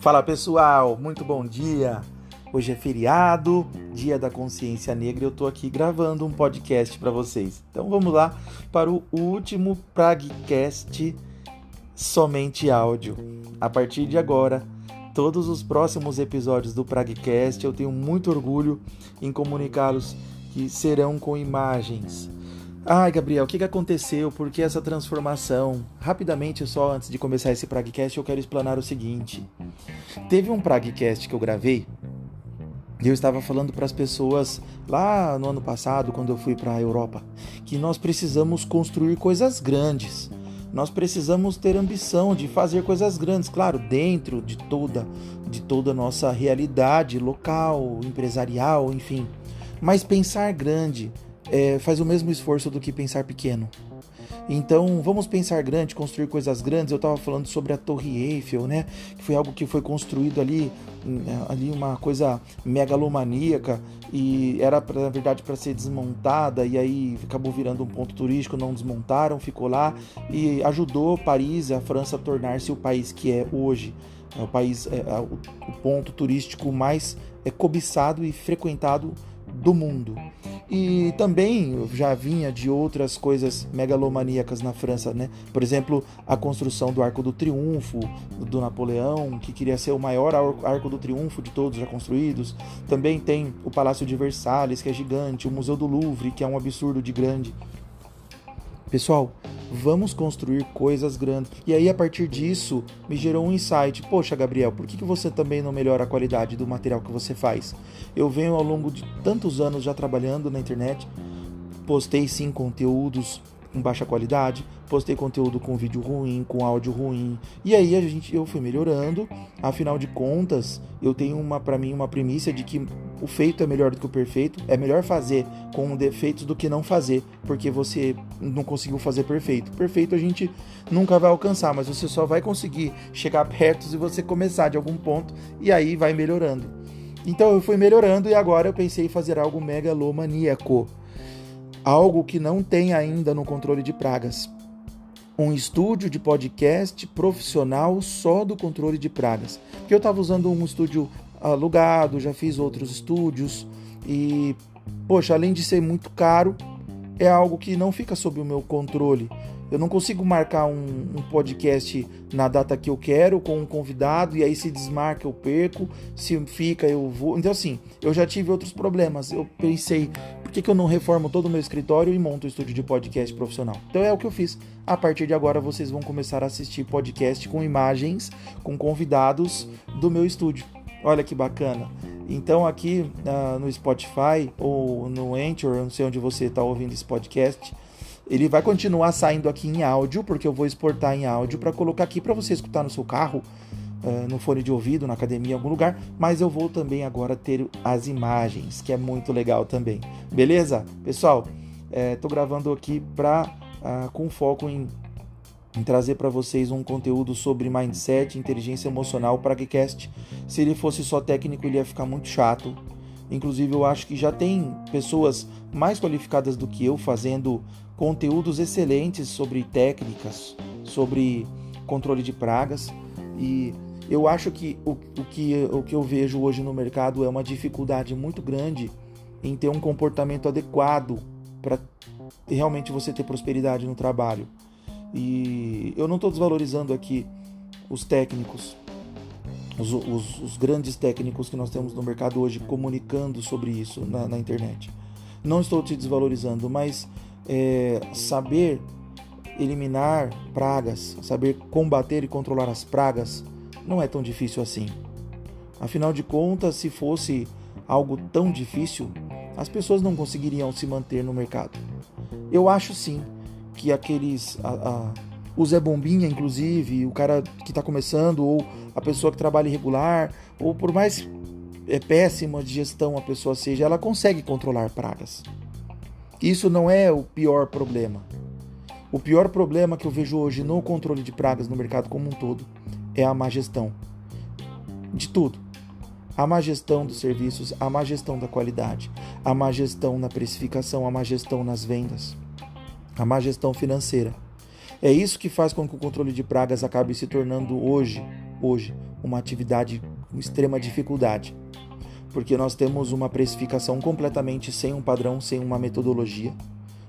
Fala pessoal, muito bom dia. Hoje é feriado, Dia da Consciência Negra, e eu tô aqui gravando um podcast para vocês. Então vamos lá para o último Pragcast somente áudio. A partir de agora, todos os próximos episódios do Pragcast eu tenho muito orgulho em comunicá-los que serão com imagens Ai, Gabriel, o que, que aconteceu? Por que essa transformação? Rapidamente, só antes de começar esse Pragcast, eu quero explanar o seguinte. Teve um Pragcast que eu gravei e eu estava falando para as pessoas lá no ano passado, quando eu fui para a Europa, que nós precisamos construir coisas grandes. Nós precisamos ter ambição de fazer coisas grandes, claro, dentro de toda de toda a nossa realidade local, empresarial, enfim. Mas pensar grande, é, faz o mesmo esforço do que pensar pequeno. Então, vamos pensar grande, construir coisas grandes. Eu estava falando sobre a Torre Eiffel, né? Que foi algo que foi construído ali, é, ali uma coisa megalomaníaca e era na verdade para ser desmontada e aí acabou virando um ponto turístico, não desmontaram, ficou lá e ajudou Paris, a França a tornar-se o país que é hoje. É o país, é, é, o ponto turístico mais é, cobiçado e frequentado do mundo. E também já vinha de outras coisas megalomaníacas na França, né? Por exemplo, a construção do Arco do Triunfo do Napoleão, que queria ser o maior Arco do Triunfo de todos já construídos. Também tem o Palácio de Versalhes, que é gigante, o Museu do Louvre, que é um absurdo de grande. Pessoal, vamos construir coisas grandes. E aí, a partir disso, me gerou um insight. Poxa, Gabriel, por que, que você também não melhora a qualidade do material que você faz? Eu venho ao longo de tantos anos já trabalhando na internet, postei sim conteúdos com baixa qualidade, postei conteúdo com vídeo ruim, com áudio ruim. E aí a gente eu fui melhorando. Afinal de contas, eu tenho uma para mim uma premissa de que o feito é melhor do que o perfeito. É melhor fazer com defeitos do que não fazer, porque você não conseguiu fazer perfeito. Perfeito a gente nunca vai alcançar, mas você só vai conseguir chegar perto se você começar de algum ponto e aí vai melhorando. Então eu fui melhorando e agora eu pensei em fazer algo megalomaníaco algo que não tem ainda no controle de pragas. Um estúdio de podcast profissional só do controle de pragas. Porque eu estava usando um estúdio alugado, já fiz outros estúdios e, poxa, além de ser muito caro, é algo que não fica sob o meu controle. Eu não consigo marcar um, um, podcast na data que eu quero com um convidado e aí se desmarca eu perco, se fica eu vou. Então assim, eu já tive outros problemas. Eu pensei, por que, que eu não reformo todo o meu escritório e monto um estúdio de podcast profissional? Então é o que eu fiz. A partir de agora vocês vão começar a assistir podcast com imagens, com convidados do meu estúdio. Olha que bacana. Então aqui uh, no Spotify ou no Anchor, não sei onde você está ouvindo esse podcast, ele vai continuar saindo aqui em áudio, porque eu vou exportar em áudio para colocar aqui para você escutar no seu carro, uh, no fone de ouvido, na academia, em algum lugar. Mas eu vou também agora ter as imagens, que é muito legal também. Beleza? Pessoal, estou é, gravando aqui pra, uh, com foco em, em trazer para vocês um conteúdo sobre mindset, inteligência emocional, para Pragcast. Se ele fosse só técnico, ele ia ficar muito chato. Inclusive, eu acho que já tem pessoas mais qualificadas do que eu fazendo conteúdos excelentes sobre técnicas, sobre controle de pragas e eu acho que o, o, que o que eu vejo hoje no mercado é uma dificuldade muito grande em ter um comportamento adequado para realmente você ter prosperidade no trabalho. E eu não estou desvalorizando aqui os técnicos, os, os, os, grandes técnicos que nós temos no mercado hoje comunicando sobre isso na, na internet. Não estou te desvalorizando, mas é, saber eliminar pragas, saber combater e controlar as pragas, não é tão difícil assim. Afinal de contas, se fosse algo tão difícil, as pessoas não conseguiriam se manter no mercado. Eu acho sim que aqueles. A, a, o Zé Bombinha, inclusive, o cara que está começando, ou a pessoa que trabalha irregular, ou por mais é, péssima de gestão a pessoa seja, ela consegue controlar pragas. Isso não é o pior problema. O pior problema que eu vejo hoje no controle de pragas no mercado como um todo é a má gestão. De tudo. A má gestão dos serviços, a má gestão da qualidade, a má gestão na precificação, a má gestão nas vendas, a má gestão financeira. É isso que faz com que o controle de pragas acabe se tornando hoje hoje uma atividade com extrema dificuldade, porque nós temos uma precificação completamente sem um padrão, sem uma metodologia.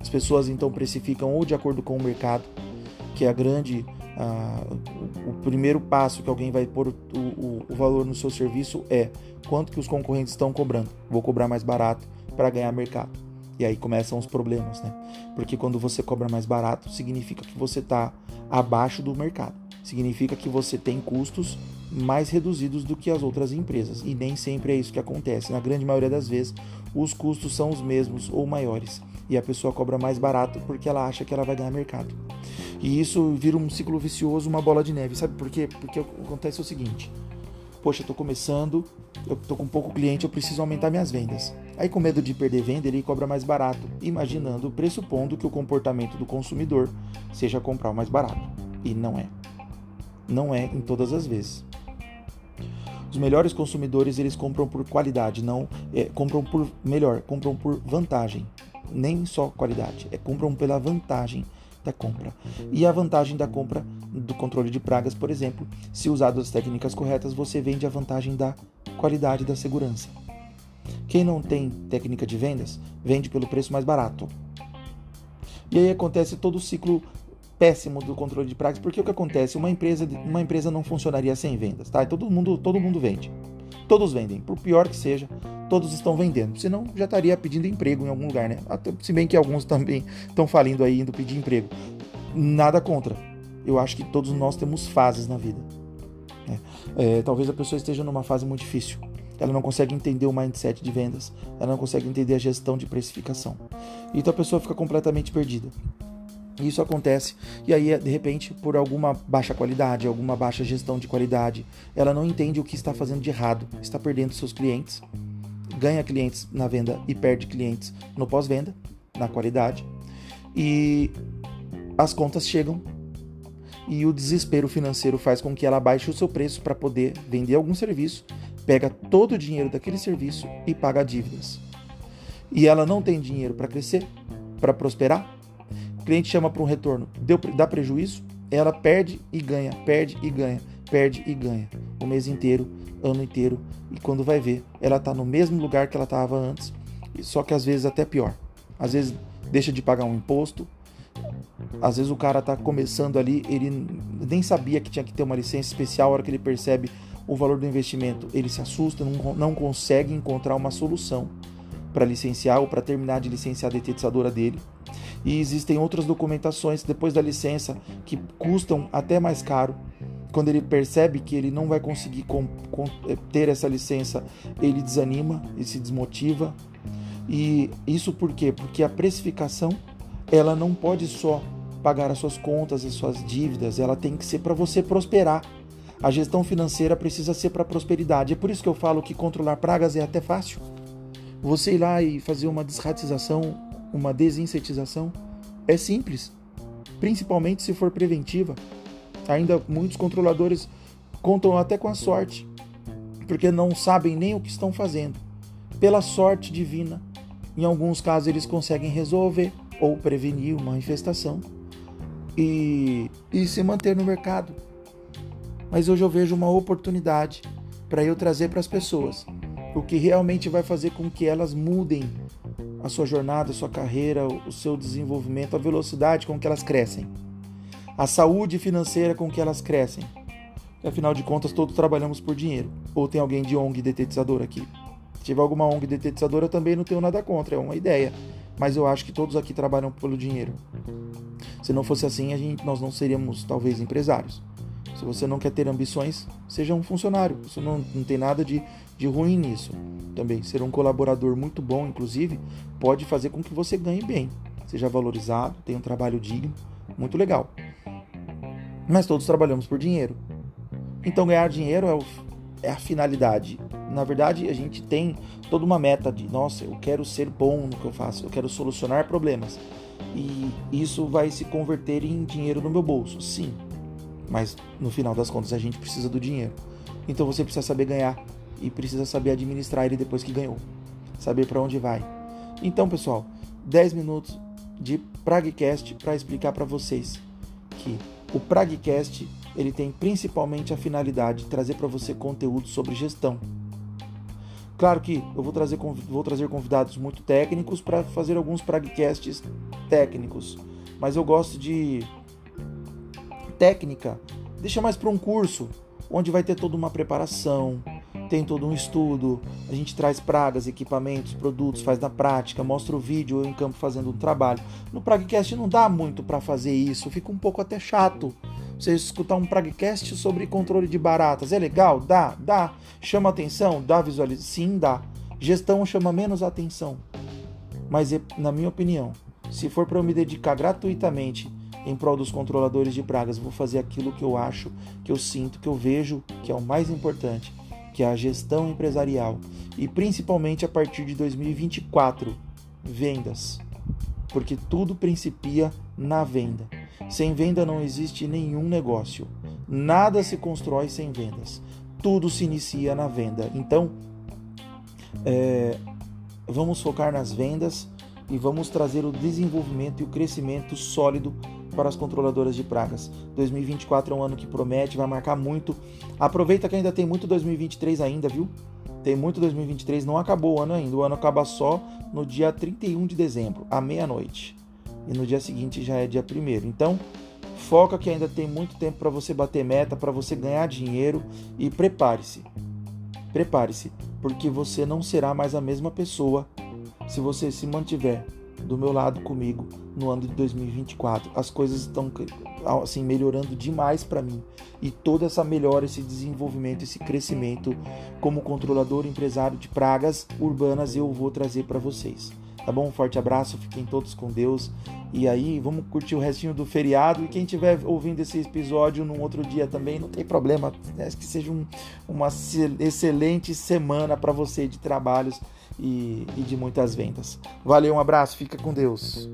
As pessoas então precificam ou de acordo com o mercado, que é a grande o, o, primeiro passo que alguém vai pôr o, o, o, valor no seu serviço é quanto que os concorrentes estão cobrando. Vou cobrar mais barato para ganhar mercado. E aí começam os problemas, né? Porque quando você cobra mais barato, significa que você está abaixo do mercado. Significa que você tem custos mais reduzidos do que as outras empresas. E nem sempre é isso que acontece. Na grande maioria das vezes, os custos são os mesmos ou maiores. E a pessoa cobra mais barato porque ela acha que ela vai ganhar mercado. E isso vira um ciclo vicioso, uma bola de neve. Sabe por quê? Porque acontece o seguinte: poxa, eu tô começando, eu tô com pouco cliente, eu preciso aumentar minhas vendas. Aí, com medo de perder venda, ele cobra mais barato, imaginando, pressupondo que o comportamento do consumidor seja comprar o mais barato. E não é. Não é em todas as vezes. Os melhores consumidores eles compram por qualidade, não é, compram por melhor, compram por vantagem. Nem só qualidade, é compram pela vantagem da compra. E a vantagem da compra do controle de pragas, por exemplo, se usado as técnicas corretas, você vende a vantagem da qualidade da segurança. Quem não tem técnica de vendas, vende pelo preço mais barato. E aí acontece todo o ciclo péssimo do controle de pragas, porque o que acontece? Uma empresa, uma empresa não funcionaria sem vendas, tá? Todo mundo, todo mundo vende. Todos vendem, por pior que seja, todos estão vendendo. Senão já estaria pedindo emprego em algum lugar, né? Se bem que alguns também estão falindo aí indo pedir emprego. Nada contra. Eu acho que todos nós temos fases na vida. Né? É, talvez a pessoa esteja numa fase muito difícil. Ela não consegue entender o mindset de vendas, ela não consegue entender a gestão de precificação. Então a pessoa fica completamente perdida. Isso acontece e aí, de repente, por alguma baixa qualidade, alguma baixa gestão de qualidade, ela não entende o que está fazendo de errado, está perdendo seus clientes, ganha clientes na venda e perde clientes no pós-venda, na qualidade, e as contas chegam e o desespero financeiro faz com que ela baixe o seu preço para poder vender algum serviço, pega todo o dinheiro daquele serviço e paga dívidas. E ela não tem dinheiro para crescer, para prosperar, cliente chama para um retorno, deu, dá prejuízo, ela perde e ganha, perde e ganha, perde e ganha. O mês inteiro, ano inteiro. E quando vai ver, ela está no mesmo lugar que ela estava antes, só que às vezes até pior. Às vezes deixa de pagar um imposto, às vezes o cara está começando ali, ele nem sabia que tinha que ter uma licença especial, a hora que ele percebe o valor do investimento, ele se assusta, não, não consegue encontrar uma solução para licenciar ou para terminar de licenciar a detetizadora dele e existem outras documentações depois da licença que custam até mais caro. Quando ele percebe que ele não vai conseguir eh, ter essa licença, ele desanima e se desmotiva. E isso por quê? Porque a precificação ela não pode só pagar as suas contas, as suas dívidas, ela tem que ser para você prosperar. A gestão financeira precisa ser para prosperidade. É por isso que eu falo que controlar pragas é até fácil. Você ir lá e fazer uma desratização uma desinsetização é simples, principalmente se for preventiva. Ainda muitos controladores contam até com a sorte, porque não sabem nem o que estão fazendo. Pela sorte divina, em alguns casos eles conseguem resolver ou prevenir uma infestação e, e se manter no mercado. Mas hoje eu vejo uma oportunidade para eu trazer para as pessoas o que realmente vai fazer com que elas mudem a sua jornada, a sua carreira, o seu desenvolvimento, a velocidade com que elas crescem, a saúde financeira com que elas crescem. Afinal de contas, todos trabalhamos por dinheiro. Ou tem alguém de ONG detetizador aqui? Se tiver alguma ONG detetizadora, também não tenho nada contra, é uma ideia. Mas eu acho que todos aqui trabalham pelo dinheiro. Se não fosse assim, a gente, nós não seríamos talvez empresários. Se você não quer ter ambições, seja um funcionário. Isso não, não tem nada de, de ruim nisso. Também ser um colaborador muito bom, inclusive, pode fazer com que você ganhe bem, seja valorizado, tenha um trabalho digno, muito legal. Mas todos trabalhamos por dinheiro. Então ganhar dinheiro é, o, é a finalidade. Na verdade, a gente tem toda uma meta de, nossa, eu quero ser bom no que eu faço, eu quero solucionar problemas. E isso vai se converter em dinheiro no meu bolso, sim. Mas no final das contas a gente precisa do dinheiro. Então você precisa saber ganhar e precisa saber administrar ele depois que ganhou. Saber para onde vai. Então, pessoal, 10 minutos de Pragcast para explicar para vocês que o Pragcast ele tem principalmente a finalidade de trazer para você conteúdo sobre gestão. Claro que eu vou trazer, vou trazer convidados muito técnicos para fazer alguns pragcasts técnicos, mas eu gosto de técnica, deixa mais para um curso, onde vai ter toda uma preparação, tem todo um estudo, a gente traz pragas, equipamentos, produtos, faz na prática, mostra o vídeo eu em campo fazendo um trabalho. No Pragcast não dá muito para fazer isso, fica um pouco até chato. Você escutar um Pragcast sobre controle de baratas, é legal? Dá, dá. Chama atenção? Dá visualização? Sim, dá. Gestão chama menos atenção. Mas, na minha opinião, se for para eu me dedicar gratuitamente em prol dos controladores de pragas, vou fazer aquilo que eu acho, que eu sinto, que eu vejo que é o mais importante, que é a gestão empresarial e principalmente a partir de 2024, vendas. Porque tudo principia na venda. Sem venda não existe nenhum negócio. Nada se constrói sem vendas. Tudo se inicia na venda. Então, é, vamos focar nas vendas e vamos trazer o desenvolvimento e o crescimento sólido para as controladoras de pragas. 2024 é um ano que promete, vai marcar muito. Aproveita que ainda tem muito 2023 ainda, viu? Tem muito 2023, não acabou o ano ainda. O ano acaba só no dia 31 de dezembro, à meia-noite. E no dia seguinte já é dia 1 Então, foca que ainda tem muito tempo para você bater meta, para você ganhar dinheiro e prepare-se. Prepare-se, porque você não será mais a mesma pessoa se você se mantiver do meu lado comigo no ano de 2024. As coisas estão assim melhorando demais para mim e toda essa melhora, esse desenvolvimento, esse crescimento como controlador empresário de pragas urbanas eu vou trazer para vocês. Tá bom? Um forte abraço, fiquem todos com Deus. E aí, vamos curtir o restinho do feriado. E quem estiver ouvindo esse episódio num outro dia também, não tem problema. É que seja um, uma excelente semana para você de trabalhos e, e de muitas vendas. Valeu, um abraço, fica com Deus.